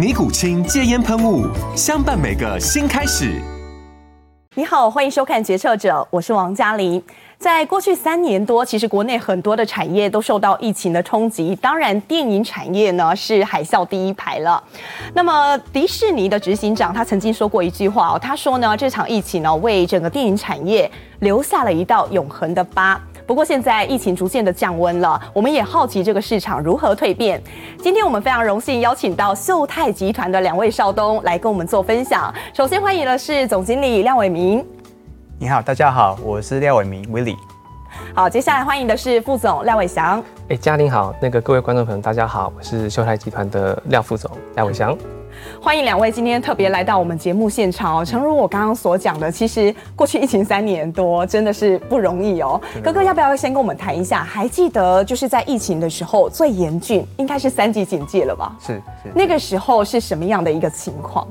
尼古清戒烟喷雾，相伴每个新开始。你好，欢迎收看《决策者》，我是王嘉玲。在过去三年多，其实国内很多的产业都受到疫情的冲击，当然电影产业呢是海啸第一排了。那么迪士尼的执行长他曾经说过一句话哦，他说呢，这场疫情呢为整个电影产业留下了一道永恒的疤。不过现在疫情逐渐的降温了，我们也好奇这个市场如何蜕变。今天我们非常荣幸邀请到秀泰集团的两位少东来跟我们做分享。首先欢迎的是总经理廖伟明。你好，大家好，我是廖伟明，Willie。好，接下来欢迎的是副总廖伟翔。哎，嘉玲好，那个各位观众朋友大家好，我是秀泰集团的廖副总廖伟翔。欢迎两位今天特别来到我们节目现场哦。诚如我刚刚所讲的，其实过去疫情三年多真的是不容易哦。哥哥要不要先跟我们谈一下？还记得就是在疫情的时候最严峻，应该是三级警戒了吧？是是。那个时候是什么样的一个情况？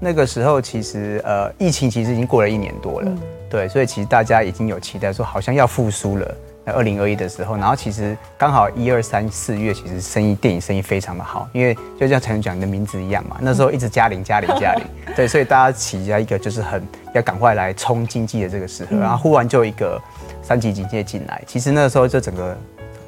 那个时候其实呃，疫情其实已经过了一年多了，嗯、对，所以其实大家已经有期待说好像要复苏了。二零二一的时候，然后其实刚好一二三四月，其实生意电影生意非常的好，因为就像陈总讲你的名字一样嘛，那时候一直加零加零加零，对，所以大家起下一个就是很要赶快来冲经济的这个时候，然后忽然就一个三级警戒进来，其实那时候就整个，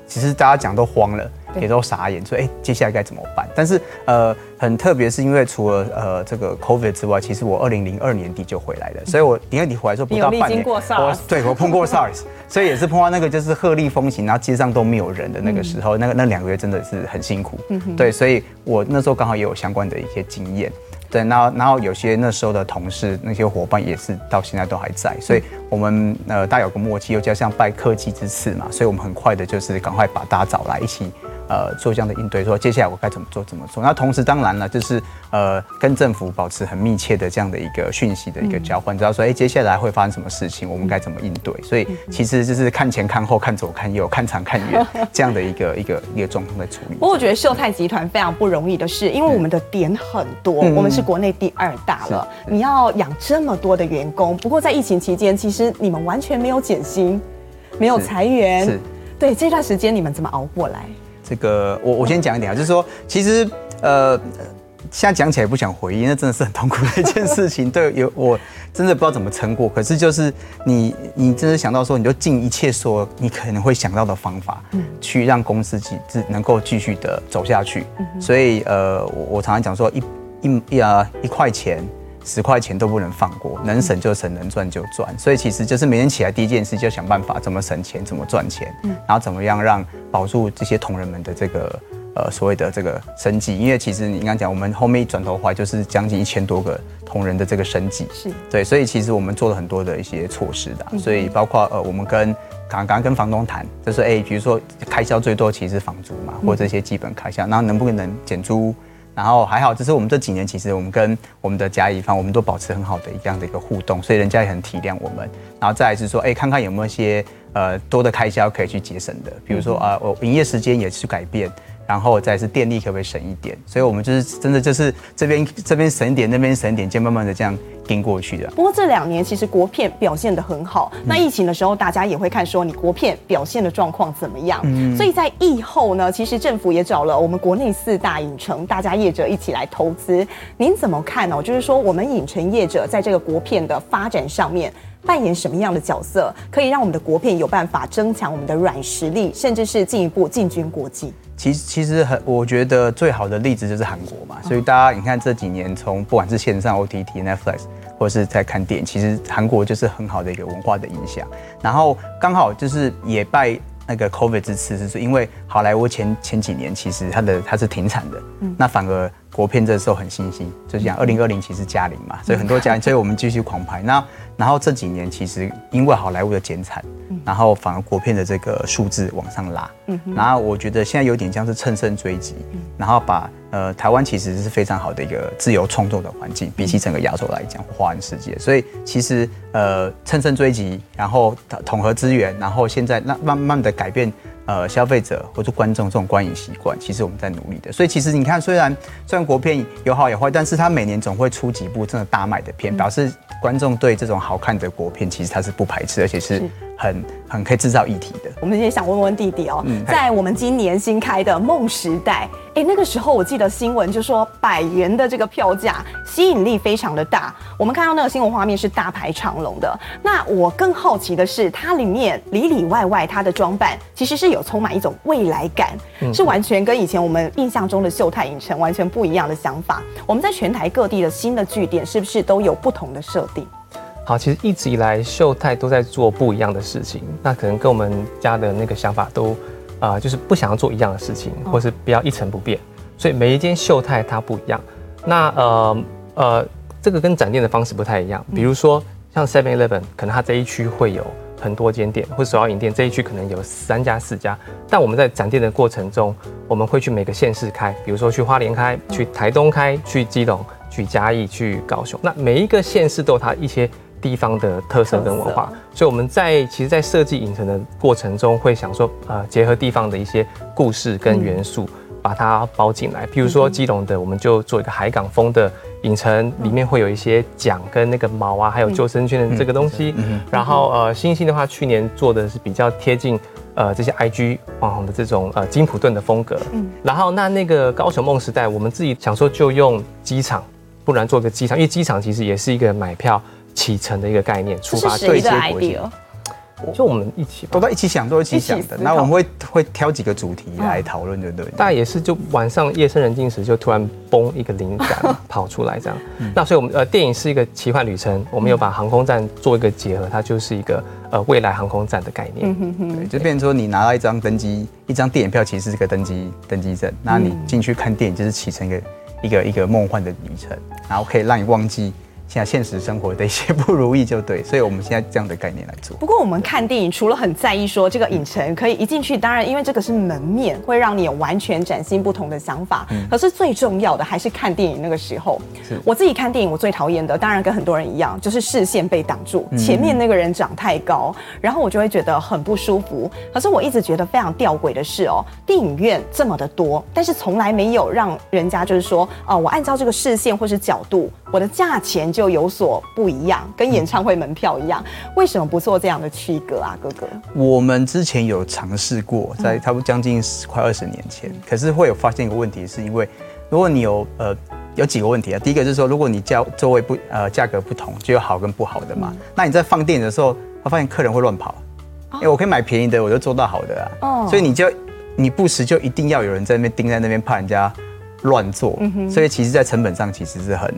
其实大家讲都慌了。也都傻眼，说哎，接下来该怎么办？但是呃，很特别是因为除了呃这个 COVID 之外，其实我二零零二年底就回来了，所以我年底回来之后不到半年，我对我碰过 SARS，所以也是碰到那个就是鹤立风行，然后街上都没有人的那个时候，那个那两个月真的是很辛苦，对，所以我那时候刚好也有相关的一些经验。对，然后然后有些那时候的同事，那些伙伴也是到现在都还在，所以我们呃大家有个默契，又加上拜科技之赐嘛，所以我们很快的就是赶快把大家找来一起。呃，做这样的应对，说接下来我该怎么做，怎么做？那同时当然了，就是呃，跟政府保持很密切的这样的一个讯息的一个交换，知道说，哎，接下来会发生什么事情，我们该怎么应对？所以其实就是看前看后，看左看右，看长看远这样的一个 一个一个状况的处理。不过我觉得秀泰集团非常不容易的是，因为我们的点很多，我们是国内第二大了，你要养这么多的员工。不过在疫情期间，其实你们完全没有减薪，没有裁员，是对这段时间你们怎么熬过来？这个我我先讲一点啊，就是说，其实呃，现在讲起来不想回忆，那真的是很痛苦的一件事情。对，有我真的不知道怎么撑过。可是就是你你真的想到说，你就尽一切所你可能会想到的方法，嗯，去让公司继能够继续的走下去。所以呃，我我常常讲说，一一一啊一块钱。十块钱都不能放过，能省就省，能赚就赚。所以其实就是每天起来第一件事就想办法怎么省钱，怎么赚钱，然后怎么样让保住这些同仁们的这个呃所谓的这个生计。因为其实你刚刚讲，我们后面一转头的话就是将近一千多个同仁的这个生计。是对，所以其实我们做了很多的一些措施的，所以包括呃我们跟刚刚跟房东谈，就是哎，比如说开销最多其实是房租嘛，或者这些基本开销，然后能不能减租？然后还好，就是我们这几年其实我们跟我们的甲乙方，我们都保持很好的一样的一个互动，所以人家也很体谅我们。然后再来是说，哎，看看有没有一些呃多的开销可以去节省的，比如说啊，我营业时间也去改变。然后再是电力可不可以省一点？所以我们就是真的就是这边这边省一点，那边省一点，就慢慢的这样跟过去的。不过这两年其实国片表现的很好。那疫情的时候，大家也会看说你国片表现的状况怎么样。嗯。所以在疫后呢，其实政府也找了我们国内四大影城，大家业者一起来投资。您怎么看呢？就是说我们影城业者在这个国片的发展上面。扮演什么样的角色，可以让我们的国片有办法增强我们的软实力，甚至是进一步进军国际？其实，其实很，我觉得最好的例子就是韩国嘛。所以大家你看这几年，从不管是线上 OTT、Netflix，或是在看电影，其实韩国就是很好的一个文化的影响。然后刚好就是也拜那个 COVID 之赐，是因为好莱坞前前几年其实它的它是停产的，嗯，那反而国片这时候很新兴，就是讲二零二零其实嘉玲嘛，所以很多嘉玲，所以我们继续狂拍。那然后这几年其实因为好莱坞的减产，然后反而国片的这个数字往上拉，嗯，然后我觉得现在有点像是乘胜追击，然后把呃台湾其实是非常好的一个自由创作的环境，比起整个亚洲来讲，华人世界，所以其实呃乘胜追击，然后统合资源，然后现在那慢慢的改变。呃，消费者或者观众这种观影习惯，其实我们在努力的。所以其实你看，虽然虽然国片有好有坏，但是它每年总会出几部真的大卖的片，表示观众对这种好看的国片，其实它是不排斥，而且是很很可以制造议题的。我们也想问问弟弟哦，在我们今年新开的梦时代。哎，那个时候我记得新闻就说百元的这个票价吸引力非常的大。我们看到那个新闻画面是大排长龙的。那我更好奇的是，它里面里里外外它的装扮其实是有充满一种未来感，是完全跟以前我们印象中的秀泰影城完全不一样的想法。我们在全台各地的新的据点是不是都有不同的设定？好，其实一直以来秀泰都在做不一样的事情，那可能跟我们家的那个想法都。啊、呃，就是不想要做一样的事情，或是不要一成不变，所以每一间秀泰它不一样。那呃呃，这个跟展店的方式不太一样。比如说像 Seven Eleven，可能它这一区会有很多间店，或者手摇饮店这一区可能有三家四家。但我们在展店的过程中，我们会去每个县市开，比如说去花莲开，去台东开，去基隆，去嘉义，去高雄。那每一个县市都有它一些。地方的特色跟文化，所以我们在其实，在设计影城的过程中，会想说，呃，结合地方的一些故事跟元素，把它包进来。譬如说，基隆的，我们就做一个海港风的影城，里面会有一些桨跟那个锚啊，还有救生圈的这个东西。然后，呃，星星的话，去年做的是比较贴近呃这些 IG 网红的这种呃金普顿的风格。嗯然后，那那个高雄梦时代，我们自己想说就用机场，不然做个机场，因为机场其实也是一个买票。启程的一个概念，出发对接国际，就我们一起都在一起想，都一起想的。那我们会会挑几个主题来讨论，对不对？大概也是就晚上夜深人静时，就突然嘣一个灵感 跑出来这样。那所以我们呃电影是一个奇幻旅程，我们有把航空站做一个结合，它就是一个呃未来航空站的概念。对，就变成说你拿到一张登机一张电影票，其实是个登机登机证，那你进去看电影就是启程一个一个一个梦幻的旅程，然后可以让你忘记。现在现实生活的一些 不如意就对，所以我们现在这样的概念来做。不过我们看电影除了很在意说这个影城可以一进去，当然因为这个是门面，会让你有完全崭新不同的想法。嗯。可是最重要的还是看电影那个时候。是。我自己看电影，我最讨厌的，当然跟很多人一样，就是视线被挡住，前面那个人长太高，然后我就会觉得很不舒服。可是我一直觉得非常吊诡的是哦，电影院这么的多，但是从来没有让人家就是说，哦，我按照这个视线或是角度，我的价钱就。有所不一样，跟演唱会门票一样，为什么不做这样的区隔啊，哥哥？我们之前有尝试过，在差不多将近快二十年前，可是会有发现一个问题，是因为如果你有呃有几个问题啊，第一个就是说，如果你价座位不呃价格不同，就有好跟不好的嘛。那你在放电影的时候，会发现客人会乱跑，因为我可以买便宜的，我就做到好的啊。哦，所以你就你不时就一定要有人在那边盯在那边，怕人家乱坐。所以其实，在成本上其实是很。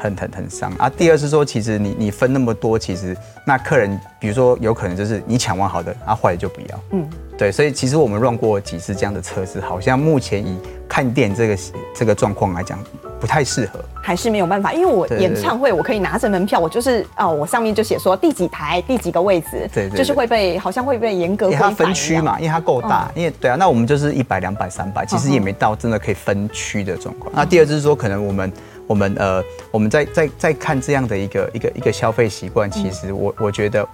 很很很伤啊！第二是说，其实你你分那么多，其实那客人，比如说有可能就是你抢完好的，啊坏的就不要。嗯，对，所以其实我们 run 过几次这样的测试，好像目前以看店这个这个状况来讲，不太适合，还是没有办法。因为我演唱会，我可以拿着门票，我就是哦，我上面就写说第几排第几个位置，对，对，就是会被好像会被严格它分区嘛，因为它够大，因为对啊，那我们就是一百、两百、三百，其实也没到真的可以分区的状况。那第二就是说，可能我们。我们呃，我们在在在看这样的一个一个一个消费习惯，其实我我觉得，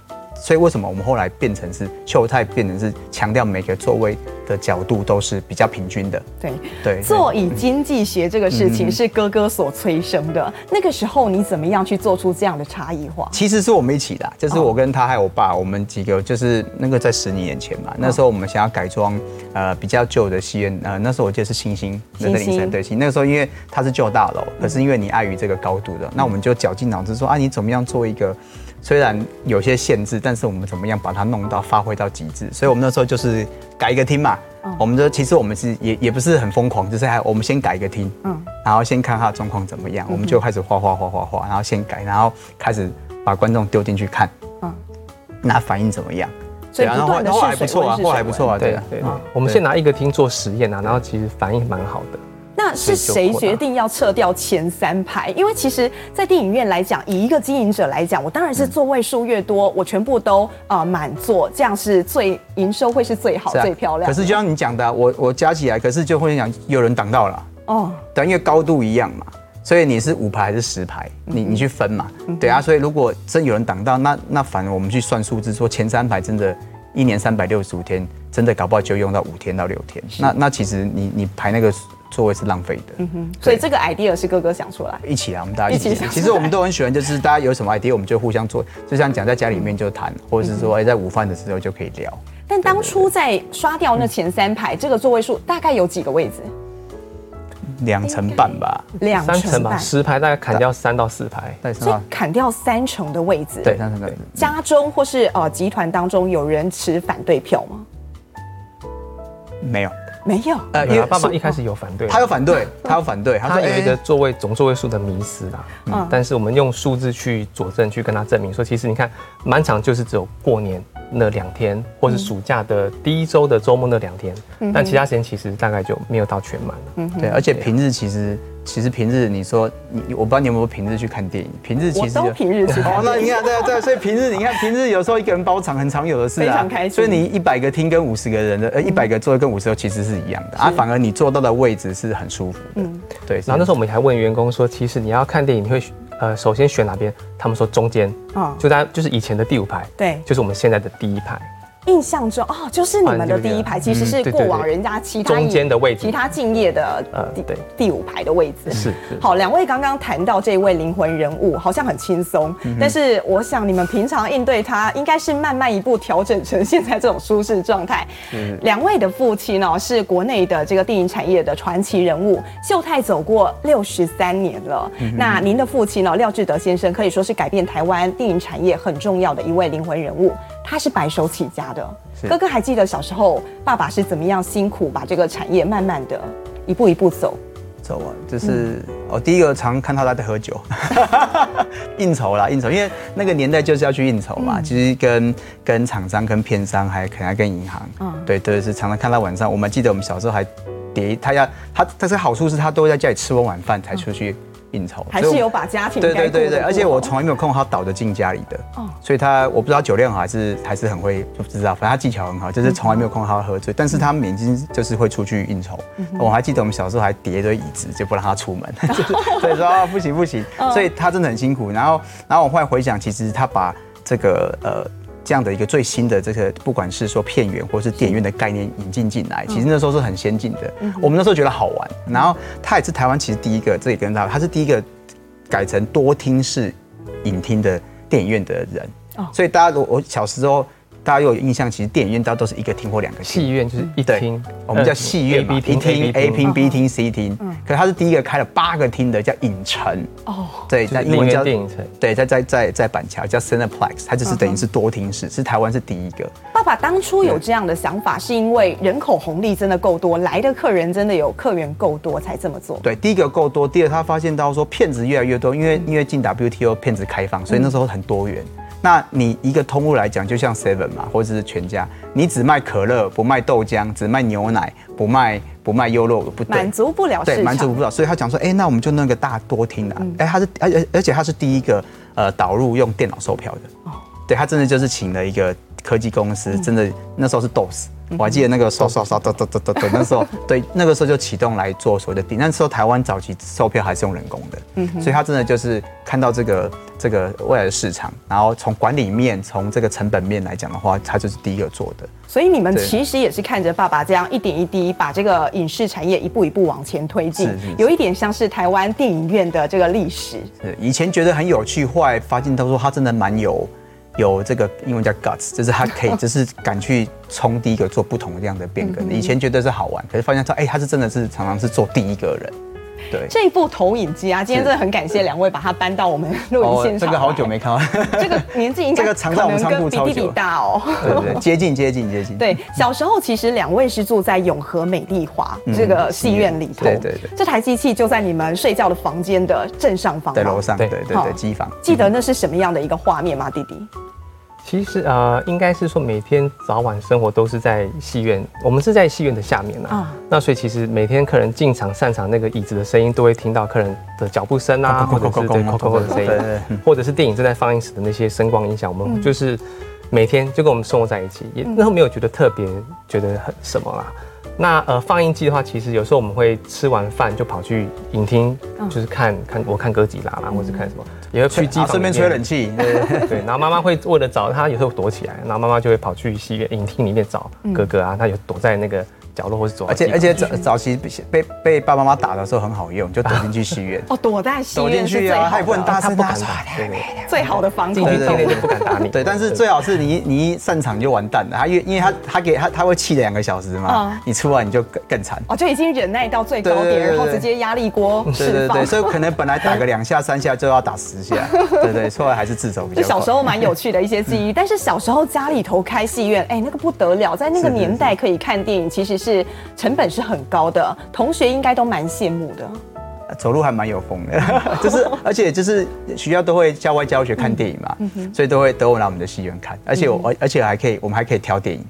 所以为什么我们后来变成是秀泰变成是强调每个座位的角度都是比较平均的？对对，座椅经济学这个事情是哥哥所催生的。那个时候你怎么样去做出这样的差异化？其实是我们一起的，就是我跟他还有我爸，我们几个就是那个在十几年前嘛，那时候我们想要改装呃比较旧的戏院，呃那时候我记得是星星那个凌晨对星，那个时候因为它是旧大楼，可是因为你碍于这个高度的，那我们就绞尽脑汁说啊，你怎么样做一个。虽然有些限制，但是我们怎么样把它弄到发挥到极致？所以我们那时候就是改一个厅嘛，我们就其实我们是也也不是很疯狂，就是还我们先改一个厅，嗯，然后先看它的状况怎么样，我们就开始画画画画画，然后先改，然后开始把观众丢进去看，嗯，那反应怎么样？所以不断的还不错啊，画还不错啊，对对。我们先拿一个厅做实验啊，然后其实反应蛮好的。那是谁决定要撤掉前三排？因为其实，在电影院来讲，以一个经营者来讲，我当然是座位数越多，我全部都啊满座，这样是最营收会是最好、最漂亮。可是就像你讲的，我我加起来，可是就会讲有人挡到了哦，对，因为高度一样嘛，所以你是五排还是十排，你你去分嘛，对啊，所以如果真有人挡到，那那反而我们去算数字，说前三排真的，一年三百六十五天，真的搞不好就用到五天到六天，那那其实你你排那个。座位是浪费的，嗯哼，所以这个 idea 是哥哥想出来，一起啊，我们大家一起想。其实我们都很喜欢，就是大家有什么 idea，我们就互相做，就像讲在家里面就谈，或者是说哎，在午饭的时候就可以聊。但当初在刷掉那前三排，这个座位数大概有几个位置？两成半吧，两成吧，十排大概砍掉三到四排，所以砍掉三成的位置。对，三成的位置。家中或是呃集团当中有人持反对票吗？没有。没有，呃，因为爸爸一开始有反对，他有反对，他有反对，他有一个座位总座位数的迷失啦。嗯，但是我们用数字去佐证，去跟他证明说，其实你看，满场就是只有过年那两天，或是暑假的第一周的周末那两天，但其他时间其实大概就没有到全满了。嗯，对，而且平日其实。其实平日你说你，我不知道你有没有平日去看电影。平日其实我都平日去看。哦，那你看，对对，所以平日你看，平日有时候一个人包场很常有的事啊。非常开心。所以你一百个厅跟五十个人的，呃，一百个座位跟五十个其实是一样的啊，反而你坐到的位置是很舒服的。嗯，对。然后那时候我们还问员工说，其实你要看电影，你会呃首先选哪边？他们说中间。哦。就在就是以前的第五排。对。就是我们现在的第一排。印象中哦，就是你们的第一排其实是过往人家其他中间的位置，其他敬业的呃对第五排的位置是。好，两位刚刚谈到这位灵魂人物，好像很轻松，但是我想你们平常应对他，应该是慢慢一步调整成现在这种舒适状态。两位的父亲呢，是国内的这个电影产业的传奇人物，秀泰走过六十三年了。那您的父亲呢，廖志德先生可以说是改变台湾电影产业很重要的一位灵魂人物。他是白手起家的，哥哥还记得小时候爸爸是怎么样辛苦把这个产业慢慢的一步一步走？走啊，就是哦第一个常看到他在喝酒，应酬啦应酬，因为那个年代就是要去应酬嘛，其实跟跟厂商、跟片商，还可能还跟银行，嗯，对对，是常常看到晚上。我们记得我们小时候还叠他要他，但是好处是他都会在家里吃完晚饭才出去。应酬还是有把家庭对对对对，而且我从来没有看过他倒着进家里的，哦，所以他我不知道酒量好还是还是很会，不知道，反正他技巧很好，就是从来没有看过他喝醉，但是他每天就是会出去应酬。我还记得我们小时候还叠一堆椅子，就不让他出门，所以说不行不行，所以他真的很辛苦。然后然后我后来回想，其实他把这个呃。这样的一个最新的这个，不管是说片源或是电影院的概念引进进来，其实那时候是很先进的。我们那时候觉得好玩，然后他也是台湾其实第一个，这也跟他，他是第一个改成多厅式影厅的电影院的人。所以大家，我我小时候。大家又有印象，其实电影院大都是一个厅或两个厅。戏院就是一厅，我们叫戏院嘛，一厅 A 厅 B 厅 C 厅。可是他是第一个开了八个厅的，叫影城。哦，对，在英文叫电影城。对，在在在在板桥叫 Cineplex，它就是等于是多厅式，是台湾是第一个。爸爸当初有这样的想法，是因为人口红利真的够多，来的客人真的有客源够多才这么做。对，第一个够多，第二他发现到说骗子越来越多，因为因为进 WTO 骗子开放，所以那时候很多元。那你一个通路来讲，就像 Seven 嘛，或者是全家，你只卖可乐不卖豆浆，只卖牛奶不卖不卖优酪乳，不满足不了对，满足不了，所以他讲说，哎、欸，那我们就弄个大多厅的，哎、欸，他是而而而且他是第一个呃导入用电脑售票的，哦，对他真的就是请了一个科技公司，真的那时候是 DOS。我还记得那个刷刷刷哒哒哒哒哒，那时候对，那个时候就启动来做所谓的订。那时候台湾早期售票还是用人工的，嗯，所以他真的就是看到这个这个未来的市场，然后从管理面、从这个成本面来讲的话，他就是第一个做的。所以你们其实也是看着爸爸这样一点一滴把这个影视产业一步一步往前推进，有一点像是台湾电影院的这个历史。是以前觉得很有趣，后来发现他说他真的蛮有。有这个英文叫 guts，就是他可以，就是敢去冲第一个做不同的这样的变革。以前觉得是好玩，可是发现他，哎，他是真的是常常是做第一个人。对，这一部投影机啊，今天真的很感谢两位把它搬到我们 录影现场。这个好久没看到，这个年纪应该 这个藏在我们仓库超久，比弟弟大哦。对对，接近接近接近。对，小时候其实两位是住在永和美丽华这个戏院里头，对对对，这台机器就在你们睡觉的房间的正上方，在楼上，对对对，机房。记得那是什么样的一个画面吗，弟弟？其实呃，应该是说每天早晚生活都是在戏院，我们是在戏院的下面呢。啊，那所以其实每天客人进场散场，那个椅子的声音都会听到客人的脚步声啊，或者是对扣扣的声音，或者是电影正在放映时的那些声光音响，我们就是每天就跟我们生活在一起，也那没有觉得特别觉得很什么啦。那呃，放映机的话，其实有时候我们会吃完饭就跑去影厅，就是看看我看哥吉拉啦，或者看什么，也会去机房顺便吹冷气。对，然后妈妈会为了找他，有时候躲起来，然后妈妈就会跑去戏院影厅里面找哥哥啊，他有躲在那个。角落或是走，而且而且早早期被被爸爸妈妈打的时候很好用，就躲进去 戏院。哦，躲在戏院。躲进去啊，他也不能大声，他不敢打。对对，最好的防空洞，就不敢打你。对，但是最好是你你一散场就完蛋了，他因为因为他他给他他会气两个小时嘛，你出来你就更更惨。哦，就已经忍耐到最高点，然后直接压力锅释放。对对对，所以可能本来打个两下三下就要打十下，对 对，出来还是自首比较。就小时候蛮有趣的一些记忆，但是小时候家里头开戏院，哎，那个不得了，在那个年代可以看电影，其实是成本。是很高的，同学应该都蛮羡慕的。走路还蛮有风的，就是而且就是学校都会校外教学看电影嘛，嗯、所以都会都会来我们的戏院看，而且我而且还可以，我们还可以挑电影。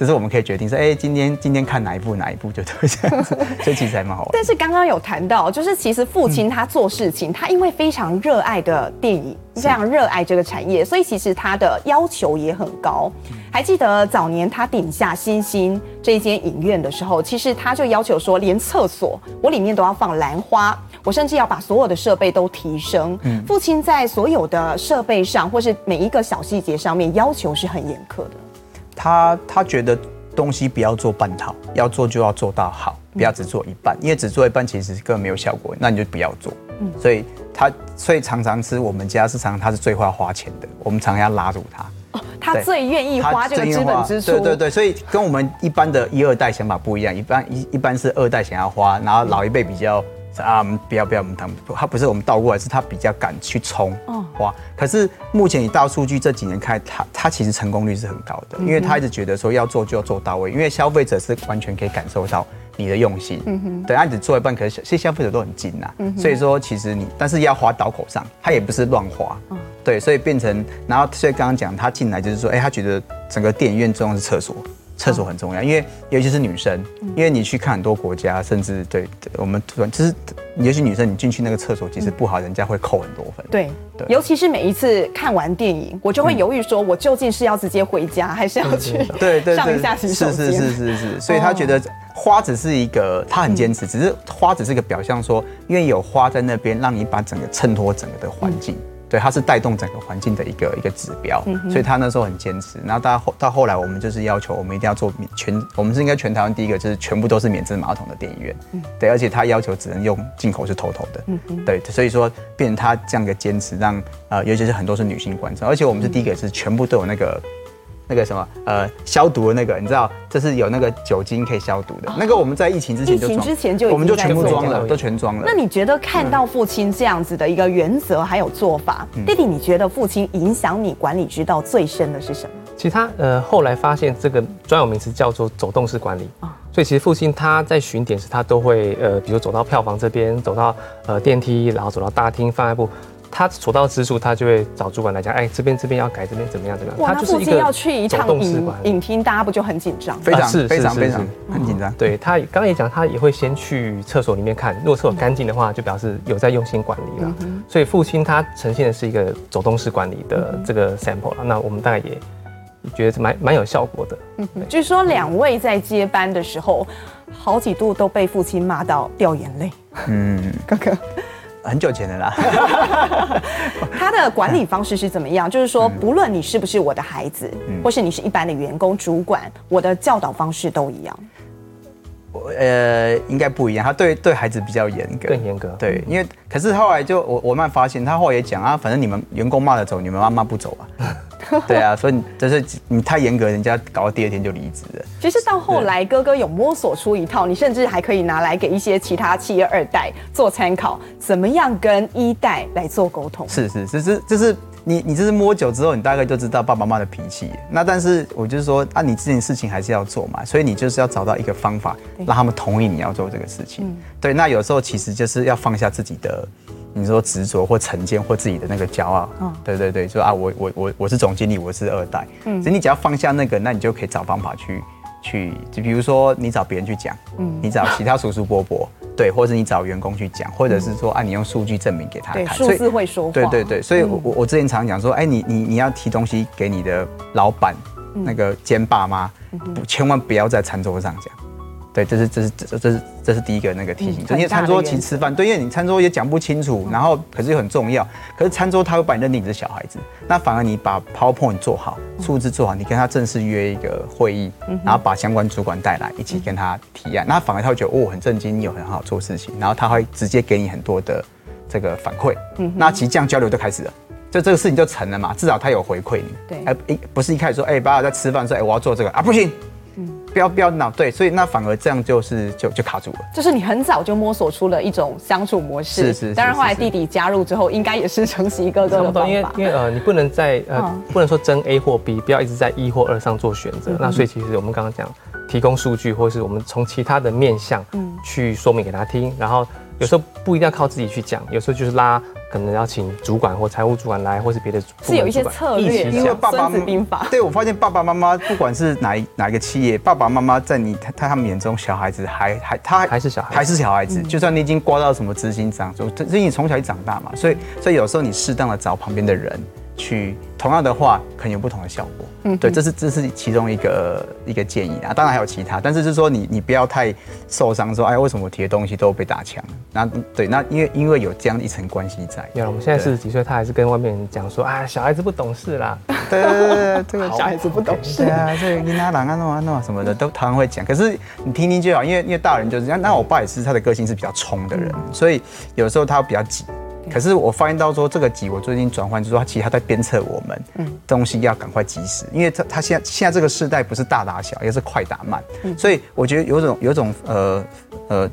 就是我们可以决定说，哎，今天今天看哪一部哪一部就会这样子，所以其实还蛮好玩。但是刚刚有谈到，就是其实父亲他做事情，他因为非常热爱的电影，非常热爱这个产业，所以其实他的要求也很高。还记得早年他顶下星星这一间影院的时候，其实他就要求说，连厕所我里面都要放兰花，我甚至要把所有的设备都提升。父亲在所有的设备上，或是每一个小细节上面，要求是很严苛的。他他觉得东西不要做半套，要做就要做到好，不要只做一半，因为只做一半其实根本没有效果，那你就不要做。嗯，所以他所以常常是我们家是常常他是最会花钱的，我们常常要拉住他。哦，他最愿意花这个资本支出。对对对，所以跟我们一般的一二代想法不一样，一般一一般是二代想要花，然后老一辈比较。啊，不要不要，我们他他不是我们倒过来，是他比较敢去冲哇。可是目前以大数据这几年看，他他其实成功率是很高的，因为他一直觉得说要做就要做到位，因为消费者是完全可以感受到你的用心。嗯哼，对，他只做一半，可是其实消费者都很精呐。所以说，其实你但是要花刀口上，他也不是乱花。对，所以变成，然后所以刚刚讲他进来就是说，哎，他觉得整个电影院重要是厕所。厕所很重要，因为尤其是女生，因为你去看很多国家，甚至对我们就是，尤其女生，你进去那个厕所其实不好，人家会扣很多分。对对，尤其是每一次看完电影，我就会犹豫说，我究竟是要直接回家，还是要去对对。上一下洗手间？是是是是是，所以他觉得花只是一个，他很坚持，只是花只是一个表象，说因为有花在那边，让你把整个衬托整个的环境。对，它是带动整个环境的一个一个指标，嗯、所以他那时候很坚持。然后到后到后来，我们就是要求我们一定要做免全，我们是应该全台湾第一个，就是全部都是免治马桶的电影院。嗯、对，而且他要求只能用进口是 TOTO 的。嗯哼对，所以说变成他这样的坚持让，让呃，尤其是很多是女性观众，而且我们是第一个是全部都有那个。那个什么呃消毒的那个，你知道这是有那个酒精可以消毒的。那个我们在疫情之前就，疫情之前就我们就全部装了，都全装了。那你觉得看到父亲这样子的一个原则还有做法，弟弟你觉得父亲影响你管理之道最深的是什么？其实他呃后来发现这个专有名词叫做走动式管理啊，所以其实父亲他在巡点时他都会呃比如走到票房这边，走到呃电梯，然后走到大厅放在部。他所到之处，他就会找主管来讲，哎，这边这边要改，这边怎么样怎么样。哇，他父亲要去一趟影影厅，大家不就很紧张？非常是非常非常很紧张。对他刚刚也讲，他也会先去厕所里面看，如果厕所干净的话，就表示有在用心管理了。所以父亲他呈现的是一个走动式管理的这个 sample 了。那我们大概也觉得蛮蛮有效果的。嗯，据说两位在接班的时候，好几度都被父亲骂到掉眼泪。嗯，哥哥。很久前的啦，他的管理方式是怎么样？就是说，不论你是不是我的孩子，或是你是一般的员工、主管，我的教导方式都一样。呃，应该不一样。他对对孩子比较严格，更严格。对，因为可是后来就我我慢慢发现，他后来也讲啊，反正你们员工骂得走，你们妈妈不走啊。对啊，所以你就是你太严格，人家搞到第二天就离职了。其实到后来，哥哥有摸索出一套，你甚至还可以拿来给一些其他企业二代做参考，怎么样跟一代来做沟通？是是，这是这是你你这是摸久之后，你大概就知道爸爸妈妈的脾气。那但是我就是说啊，你这件事情还是要做嘛，所以你就是要找到一个方法，让他们同意你要做这个事情。嗯、对，那有时候其实就是要放下自己的。你说执着或成见或自己的那个骄傲，嗯，对对对，说啊，我我我我是总经理，我是二代，嗯，所以你只要放下那个，那你就可以找方法去去，就比如说你找别人去讲，嗯，你找其他叔叔伯伯，对，或者你找员工去讲，或者是说啊，你用数据证明给他看，数字会说话，对对对，所以我我我之前常讲说，哎，你你你要提东西给你的老板，那个兼爸妈，不千万不要在餐桌上讲。对，这是这是这这是这是第一个那个提醒，就因为餐桌其实吃饭，对，因为你餐桌也讲不清楚，然后可是又很重要，可是餐桌他会把你认定你是小孩子，那反而你把 PowerPoint 做好，数字做好，你跟他正式约一个会议，然后把相关主管带来一起跟他提案，那反而他会觉得哦很震惊，你有很好做事情，然后他会直接给你很多的这个反馈，那其实这样交流就开始了，就这个事情就成了嘛，至少他有回馈你，对，而一不是一开始说哎爸爸在吃饭说哎我要做这个啊不行。不要不要闹，对，所以那反而这样就是就就卡住了。就是你很早就摸索出了一种相处模式。是是，是。当然后来弟弟加入之后，应该也是承袭哥哥的方法。因为因为呃，你不能在呃、嗯、不能说争 A 或 B，不要一直在一或二上做选择。嗯、那所以其实我们刚刚讲提供数据，或是我们从其他的面向去说明给他听，然后有时候不一定要靠自己去讲，有时候就是拉。可能要请主管或财务主管来，或是别的主管，是有一些策略，因为爸爸孙子兵法。对，我发现爸爸妈妈不管是哪一哪一个企业，爸爸妈妈在你他他们眼中，小孩子还还他还是小孩，还是小孩子。就算你已经挂到什么执行长，就这因为你从小一长大嘛，所以所以有时候你适当的找旁边的人。去同样的话，可能有不同的效果。嗯，对，这是这是其中一个一个建议啊。当然还有其他，但是就是说你你不要太受伤，说哎，为什么我提的东西都被打枪？那对，那因为因为有这样一层关系在。有了，我们现在四十几岁，他还是跟外面人讲说啊，小孩子不懂事啦。对对对，这个 小孩子不懂事。对啊，这个你拿哪啊弄啊弄啊什么的，都常常会讲。可是你听听就好，因为因为大人就是这样。那我爸也是，他的个性是比较冲的人，所以有时候他比较急。可是我发现到说这个急，我最近转换就是说，他其实他在鞭策我们，嗯，东西要赶快及时，因为他他现在现在这个时代不是大打小，也是快打慢，所以我觉得有种有种呃呃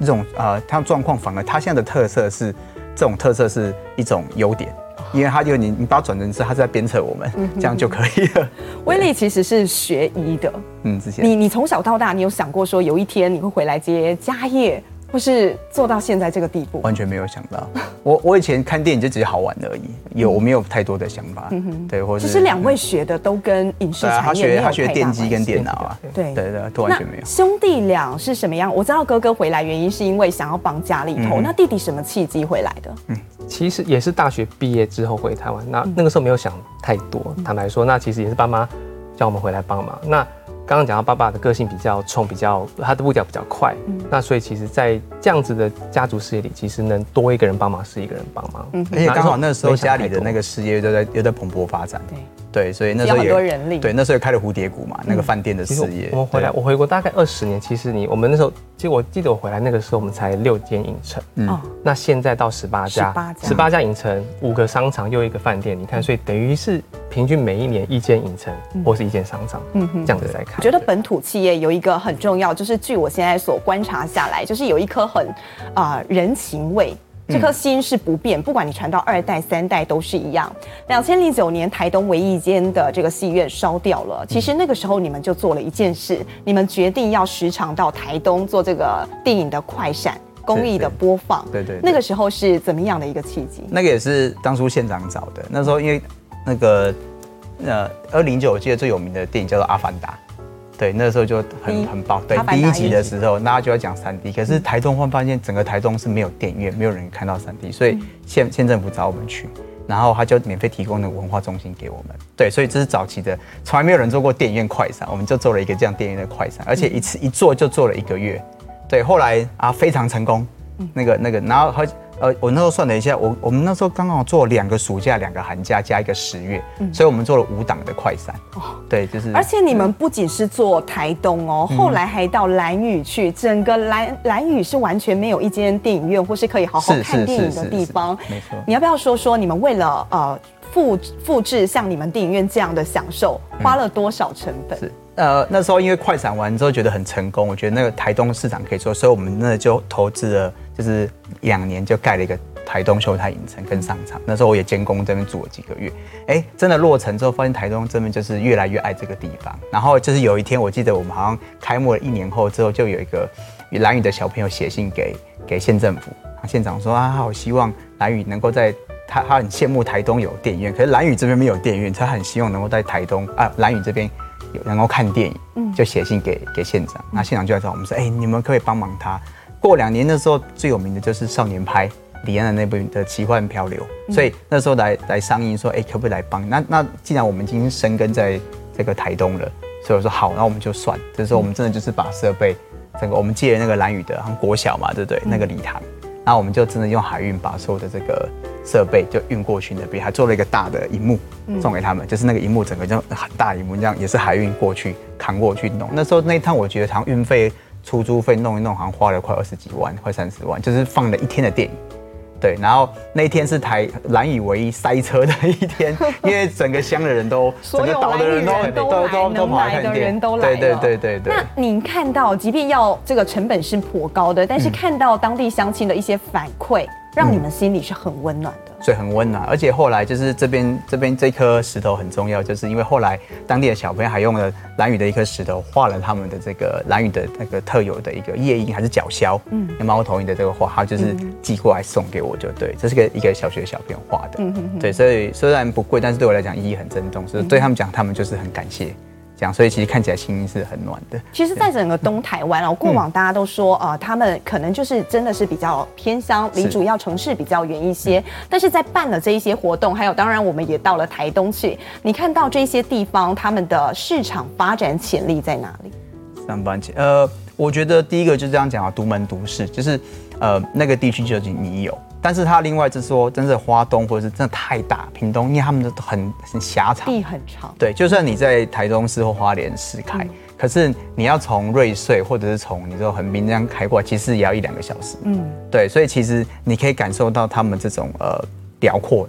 一种呃他状况，反而他现在的特色是这种特色是一种优点，因为他就你你把它转成是他是在鞭策我们，这样就可以了。威利其实是学医的，嗯，之前你你从小到大，你有想过说有一天你会回来接家业？或是做到现在这个地步，完全没有想到。我我以前看电影就只是好玩而已，有我没有太多的想法。嗯，对，或者其实两位学的都跟影视产业没有太大关系。他学他学电机跟电脑啊，对对对，都完全没有。兄弟俩是什么样？我知道哥哥回来原因是因为想要帮家里头，那弟弟什么契机回来的？嗯，其实也是大学毕业之后回台湾。那那个时候没有想太多，坦白说，那其实也是爸妈叫我们回来帮忙。那刚刚讲到爸爸的个性比较冲，比较他的步调比较快，嗯，那所以其实，在这样子的家族事业里，其实能多一个人帮忙是一个人帮忙，嗯，而且刚好那时候家里的那个事业又在又在蓬勃发展，对。对，所以那时候也很多人力，对，那时候也开了蝴蝶谷嘛，那个饭店的事业。我回来，我回国大概二十年，其实你我们那时候，其实我记得我回来那个时候，我们才六间影城，嗯，那现在到十八家，十八家，家影城，五个商场又一个饭店，你看，所以等于是平均每一年一间影城或是一间商场，嗯哼，这样子在看，我觉得本土企业有一个很重要，就是据我现在所观察下来，就是有一颗很啊、呃、人情味，这颗心是不变，不管你传到二代三代都是一样。两千零九年台东唯一间的这个戏院烧掉了，其实那个时候你们就做了一件事，你们决定要时常到台东做这个电影的快闪公益的播放。对对，那个时候是怎么样的一个契机？那个也是当初县长找的，那时候因为那个呃二零零九我记得最有名的电影叫做《阿凡达》。对，那个时候就很很棒。对，第一集的时候，大家就要讲三 D，可是台东会发现整个台东是没有电影院，没有人看到三 D，所以县县政府找我们去，然后他就免费提供那个文化中心给我们。对，所以这是早期的，从来没有人做过电影院快闪，我们就做了一个这样电影院的快闪，而且一次一做就做了一个月。对，后来啊非常成功，那个那个，然后和。呃，我那时候算了一下，我我们那时候刚好做两个暑假、两个寒假加一个十月，嗯，所以我们做了五档的快闪。哦，对，就是。而且你们不仅是做台东哦，嗯、后来还到兰屿去，整个兰兰屿是完全没有一间电影院或是可以好好看电影的地方。没错。你要不要说说你们为了呃复复制像你们电影院这样的享受，花了多少成本？是呃那时候因为快闪完之后觉得很成功，我觉得那个台东市场可以做，所以我们那就投资了，就是两年就盖了一个。台东秀泰影城跟商场，那时候我也监工这边住了几个月，哎、真的落成之后，发现台东这边就是越来越爱这个地方。然后就是有一天，我记得我们好像开幕了一年后之后，就有一个蓝屿的小朋友写信给给县政府，县长说啊，他好希望蓝屿能够在他他很羡慕台东有电影院，可是蓝屿这边没有电影院，他很希望能够在台东啊蓝屿这边有能够看电影，嗯，就写信给给县长，那县长就来找我们说，哎、欸，你们可，可以帮忙他。过两年的时候，最有名的就是少年派。李安的那部的奇幻漂流，所以那时候来来商议说，哎、欸，可不可以来帮？那那既然我们已经生根在这个台东了，所以我说好，那我们就算。这时候我们真的就是把设备，整个我们借了那个蓝宇的国小嘛，对不对？那个礼堂，然后我们就真的用海运把所有的这个设备就运过去那边，还做了一个大的荧幕送给他们，就是那个荧幕整个就很大荧幕，这样也是海运过去扛过去弄。那时候那一趟我觉得好像运费、出租费弄一弄，好像花了快二十几万，快三十万，就是放了一天的电影。对，然后那一天是台难以为一塞车的一天，因为整个乡的人都，所有兰屿人都都，都都能来的人都来了。对对对对对。那您看到，即便要这个成本是颇高的，但是看到当地乡亲的一些反馈。让你们心里是很温暖的，所以很温暖。而且后来就是这边这边这颗石头很重要，就是因为后来当地的小朋友还用了蓝屿的一颗石头画了他们的这个蓝屿的那个特有的一个夜莺还是角鸮，嗯，猫头鹰的这个画，他就是寄过来送给我，就对，这是个一个小学小朋友画的，嗯哼哼，对，所以虽然不贵，但是对我来讲意义很珍重，所以对他们讲，他们就是很感谢。讲，所以其实看起来心是很暖的。其实，在整个东台湾哦，过往大家都说，呃，他们可能就是真的是比较偏乡，离主要城市比较远一些。但是在办了这一些活动，还有当然我们也到了台东去，你看到这些地方，他们的市场发展潜力在哪里？三班前，呃，我觉得第一个就是这样讲啊，独门独市，就是呃那个地区就你有。但是它另外就是说，真的花东或者是真的太大，屏东，因为他们都很很狭长，地很长。对，就算你在台东市或花莲市开，嗯、可是你要从瑞穗或者是从你说横滨这样开过来，其实也要一两个小时。嗯，对，所以其实你可以感受到他们这种呃辽阔。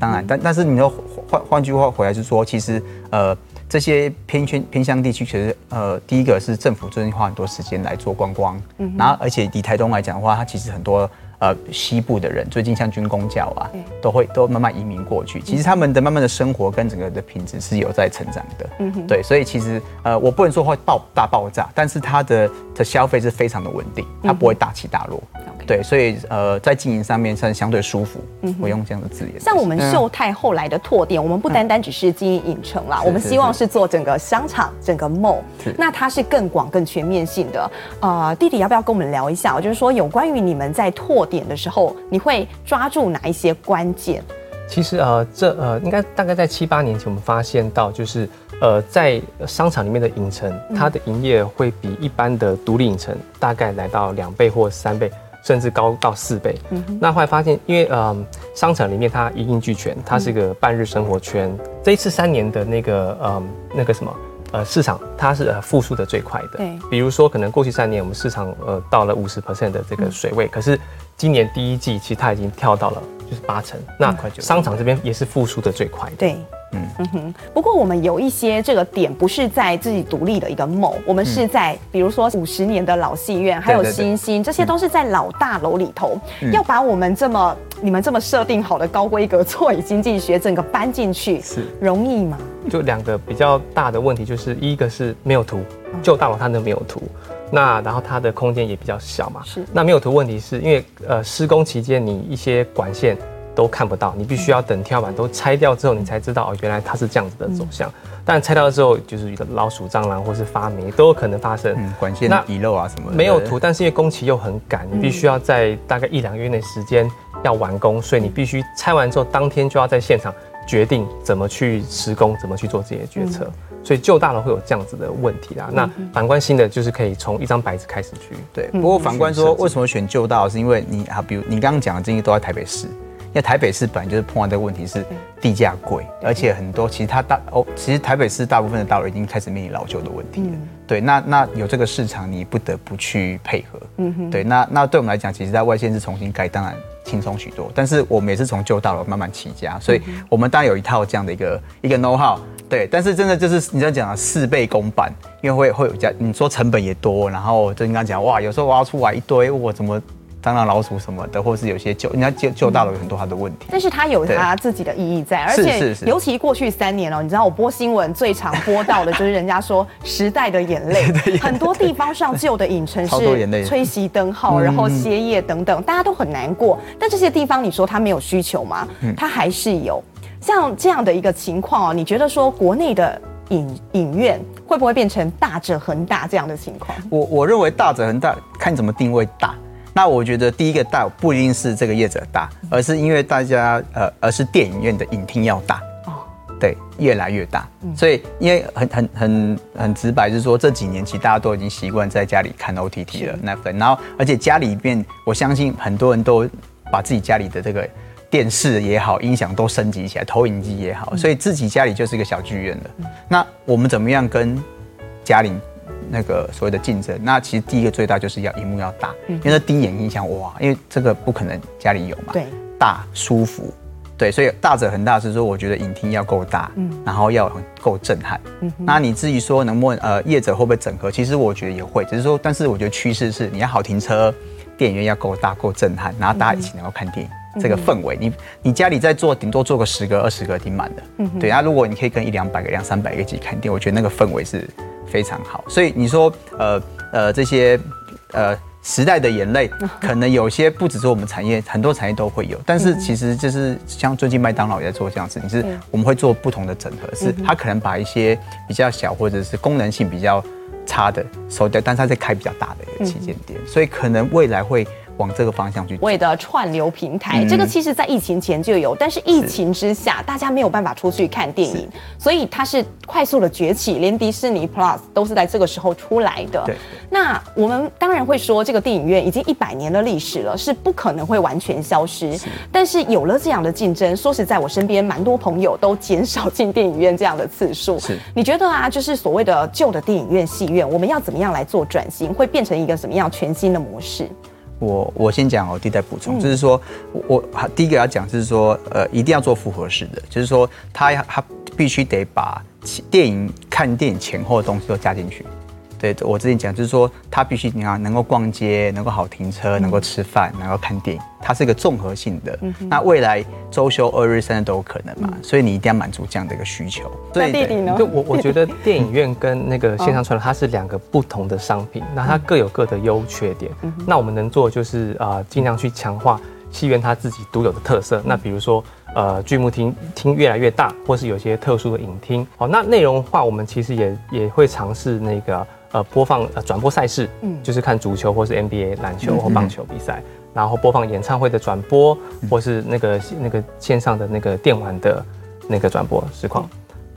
当然，但但是你说换换句话回来就是说，其实呃这些偏圈偏乡地区，其实呃第一个是政府最近花很多时间来做观光，嗯，然后而且以台东来讲的话，它其实很多。呃，西部的人最近像军工教啊，都会都慢慢移民过去。其实他们的慢慢的生活跟整个的品质是有在成长的。嗯哼，对，所以其实呃，我不能说会爆大爆炸，但是它的的消费是非常的稳定，它不会大起大落。对，所以呃，在经营上面算相对舒服。嗯，我用这样的字眼。像我们秀泰后来的拓店，我们不单单只是经营影城啦，我们希望是做整个商场、整个 mall。那它是更广、更全面性的。呃，弟弟要不要跟我们聊一下？就是说有关于你们在拓点的时候，你会抓住哪一些关键？其实呃，这呃，应该大概在七八年前，我们发现到就是呃，在商场里面的影城，它的营业会比一般的独立影城大概来到两倍或三倍。甚至高到四倍。嗯，那后来发现，因为呃，商场里面它一应俱全，它是一个半日生活圈。嗯、这一次三年的那个呃那个什么呃市场，它是呃复苏的最快的。对，比如说可能过去三年我们市场呃到了五十 percent 的这个水位，嗯、可是今年第一季其实它已经跳到了就是八成。那商场这边也是复苏的最快的。对。嗯嗯哼，不过我们有一些这个点不是在自己独立的一个 mall，我们是在比如说五十年的老戏院，还有星星，这些都是在老大楼里头。要把我们这么你们这么设定好的高规格座椅经济学整个搬进去，是容易吗？就两个比较大的问题，就是一个是没有图，旧大楼它那没有图，那然后它的空间也比较小嘛。是，那没有图问题是因为呃施工期间你一些管线。都看不到，你必须要等天花板都拆掉之后，你才知道哦，原来它是这样子的走向。但拆掉之后，就是一个老鼠、蟑螂或是发霉都有可能发生。嗯，管线遗漏啊什么的。没有图，但是因为工期又很赶，你必须要在大概一两个月内时间要完工，所以你必须拆完之后当天就要在现场决定怎么去施工，怎么去做这些决策。所以旧大楼会有这样子的问题啦。那反观新的，就是可以从一张白纸开始去。对，不过反观说为什么选旧大楼，是因为你啊，比如你刚刚讲的这些都在台北市。因为台北市本来就是碰到这个问题，是地价贵，而且很多其实它大哦，其实台北市大部分的大楼已经开始面临老旧的问题了。对，那那有这个市场，你不得不去配合。嗯哼。对，那那对我们来讲，其实在外县市重新盖，当然其轻松许多。但是我们也是从旧大楼慢慢起家，所以我们当然有一套这样的一个一个 know how，对。但是真的就是你在讲的事倍功半，因为会会有加，你说成本也多，然后就你刚讲哇，有时候挖出来一堆，我怎么？蟑螂、老鼠什么的，或是有些旧，人家旧旧大楼有很多它的问题。但是它有它自己的意义在，而且尤其过去三年哦，你知道我播新闻最常播到的就是人家说时代的眼泪，很多地方上旧的影城是吹熄灯号，然后歇业等等，大家都很难过。但这些地方你说它没有需求吗？它还是有。像这样的一个情况哦，你觉得说国内的影影院会不会变成大者恒大这样的情况？我我认为大者恒大，看你怎么定位大。那我觉得第一个大不一定是这个业者大，而是因为大家呃，而是电影院的影厅要大哦，对，越来越大。所以因为很很很很直白，就是说这几年其实大家都已经习惯在家里看 OTT 了，那份，然后而且家里边，我相信很多人都把自己家里的这个电视也好，音响都升级起来，投影机也好，所以自己家里就是一个小剧院了。那我们怎么样跟家里？那个所谓的竞争，那其实第一个最大就是要荧幕要大，因为第一眼印象哇，因为这个不可能家里有嘛，对，大舒服，对，所以大者很大是说，我觉得影厅要够大，嗯，然后要够震撼，嗯，那你至于说能不能呃业者会不会整合，其实我觉得也会，只是说，但是我觉得趋势是你要好停车，电影院要够大够震撼，然后大家一起能够看电影，这个氛围，你你家里在做顶多做个十个二十个挺满的，嗯，对，那如果你可以跟一两百个两三百个一起看店，我觉得那个氛围是。非常好，所以你说，呃呃，这些呃时代的眼泪，可能有些不只是我们产业，很多产业都会有。但是其实就是像最近麦当劳也在做这样子，你是我们会做不同的整合，是它可能把一些比较小或者是功能性比较差的收掉，但是它在开比较大的一个旗舰店，所以可能未来会。往这个方向去，为的串流平台，嗯、这个其实在疫情前就有，但是疫情之下，大家没有办法出去看电影，所以它是快速的崛起，连迪士尼 Plus 都是在这个时候出来的。对，那我们当然会说，这个电影院已经一百年的历史了，是不可能会完全消失。是，但是有了这样的竞争，说实在，我身边蛮多朋友都减少进电影院这样的次数。是，你觉得啊，就是所谓的旧的电影院、戏院，我们要怎么样来做转型，会变成一个什么样全新的模式？我我先讲，我弟再补充，就是说，我第一个要讲，就是说，呃，一定要做复合式的，就是说，他要他必须得把电影看电影前后的东西都加进去。对，我之前讲就是说，它必须你看能够逛街，能够好停车，能够吃饭，能够看电影，它是一个综合性的。嗯、那未来周休二日三日都有可能嘛？嗯、所以你一定要满足这样的一个需求。那弟弟呢？就我我觉得电影院跟那个线上串流，它是两个不同的商品，那它各有各的优缺点。嗯、那我们能做的就是啊，尽、呃、量去强化戏院它自己独有的特色。那比如说。呃，剧目厅厅越来越大，或是有些特殊的影厅。好，那内容的话，我们其实也也会尝试那个呃播放呃转播赛事，嗯，就是看足球或是 NBA 篮球或棒球比赛，嗯、然后播放演唱会的转播，嗯、或是那个那个线上的那个电玩的那个转播实况。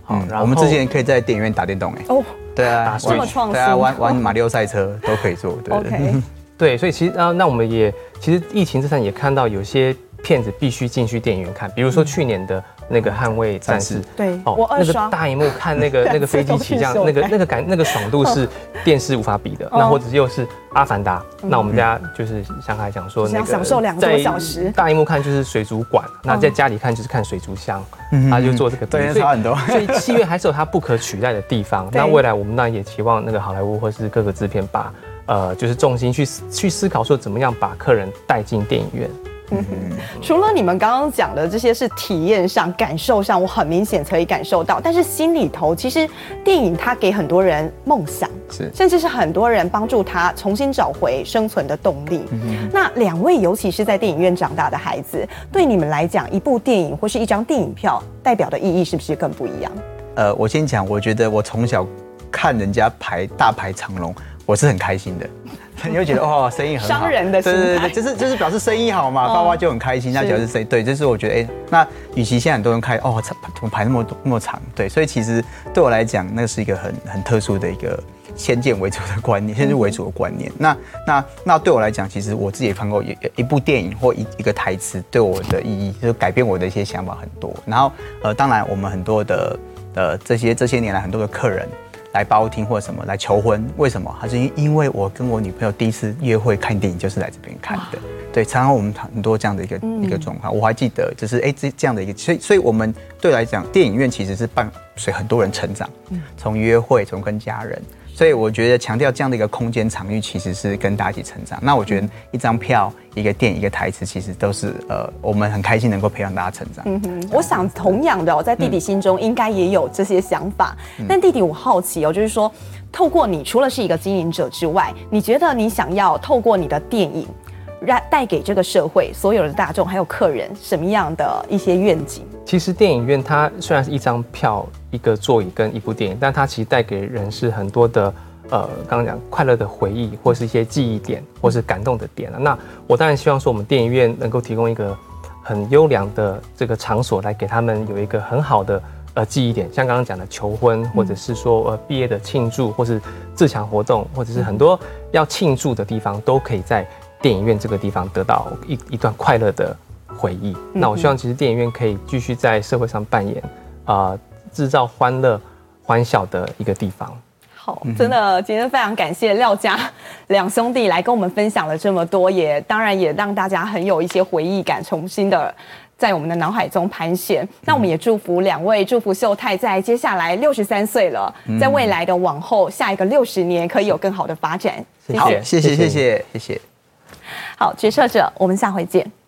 好，然后我们之前可以在电影院打电动哎。哦，对啊，这么创新，对啊，玩玩马里奥赛车都可以做。对对 对，所以其实啊，那我们也其实疫情之前也看到有些。片子必须进去电影院看，比如说去年的那个《捍卫战士》，对，哦，那个大荧幕看那个 那个飞机起降，那个那个感那个爽度是 电视无法比的。那或者又是《阿凡达》，那我们家就是像刚才讲说，那个享受两个小时，大荧幕看就是水族馆，那在家里看就是看水族箱，他就做这个对，差很多。所以七月还是有它不可取代的地方。那未来我们当然也期望那个好莱坞或是各个制片把呃就是重心去去思考说怎么样把客人带进电影院。嗯哼，除了你们刚刚讲的这些是体验上、感受上，我很明显可以感受到。但是心里头，其实电影它给很多人梦想，是，甚至是很多人帮助他重新找回生存的动力。嗯，那两位，尤其是在电影院长大的孩子，对你们来讲，一部电影或是一张电影票代表的意义是不是更不一样？呃，我先讲，我觉得我从小看人家排大排长龙，我是很开心的。你会觉得哦，生意很好，商人的心，对对对，就是就是表示生意好嘛，爸爸就很开心，那表示谁对，就是我觉得哎、欸，那与其现在很多人开哦，怎么排那么多那么长，对，所以其实对我来讲，那是一个很很特殊的一个先见为主的观念，先入为主的观念。那那那对我来讲，其实我自己也看过一一部电影或一一个台词，对我的意义就是改变我的一些想法很多。然后呃，当然我们很多的呃这些这些年来很多的客人。来包厅或者什么来求婚，为什么？他是因因为我跟我女朋友第一次约会看电影就是来这边看的。对，常常我们很多这样的一个、嗯、一个状况，我还记得，就是哎这这样的一个，所以所以我们对来讲，电影院其实是伴随很多人成长，从约会，从跟家人。所以我觉得强调这样的一个空间场域，其实是跟大家一起成长。那我觉得一张票、一个电影、一个台词，其实都是呃，我们很开心能够培养大家成长。嗯哼，我想同样的，我在弟弟心中应该也有这些想法。嗯、但弟弟，我好奇哦，就是说，透过你除了是一个经营者之外，你觉得你想要透过你的电影，让带给这个社会所有的大众还有客人什么样的一些愿景？其实电影院它虽然是一张票、一个座椅跟一部电影，但它其实带给人是很多的呃，刚刚讲快乐的回忆，或是一些记忆点，或是感动的点。那我当然希望说，我们电影院能够提供一个很优良的这个场所，来给他们有一个很好的呃记忆点，像刚刚讲的求婚，或者是说呃毕业的庆祝，或是自强活动，或者是很多要庆祝的地方，都可以在电影院这个地方得到一一段快乐的。回忆。那我希望，其实电影院可以继续在社会上扮演啊，制造欢乐、欢笑的一个地方。好，真的，今天非常感谢廖家两兄弟来跟我们分享了这么多，也当然也让大家很有一些回忆感，重新的在我们的脑海中盘旋。那我们也祝福两位，祝福秀泰在接下来六十三岁了，在未来的往后下一个六十年可以有更好的发展。好，谢谢，谢谢，谢谢。好，决策者，我们下回见。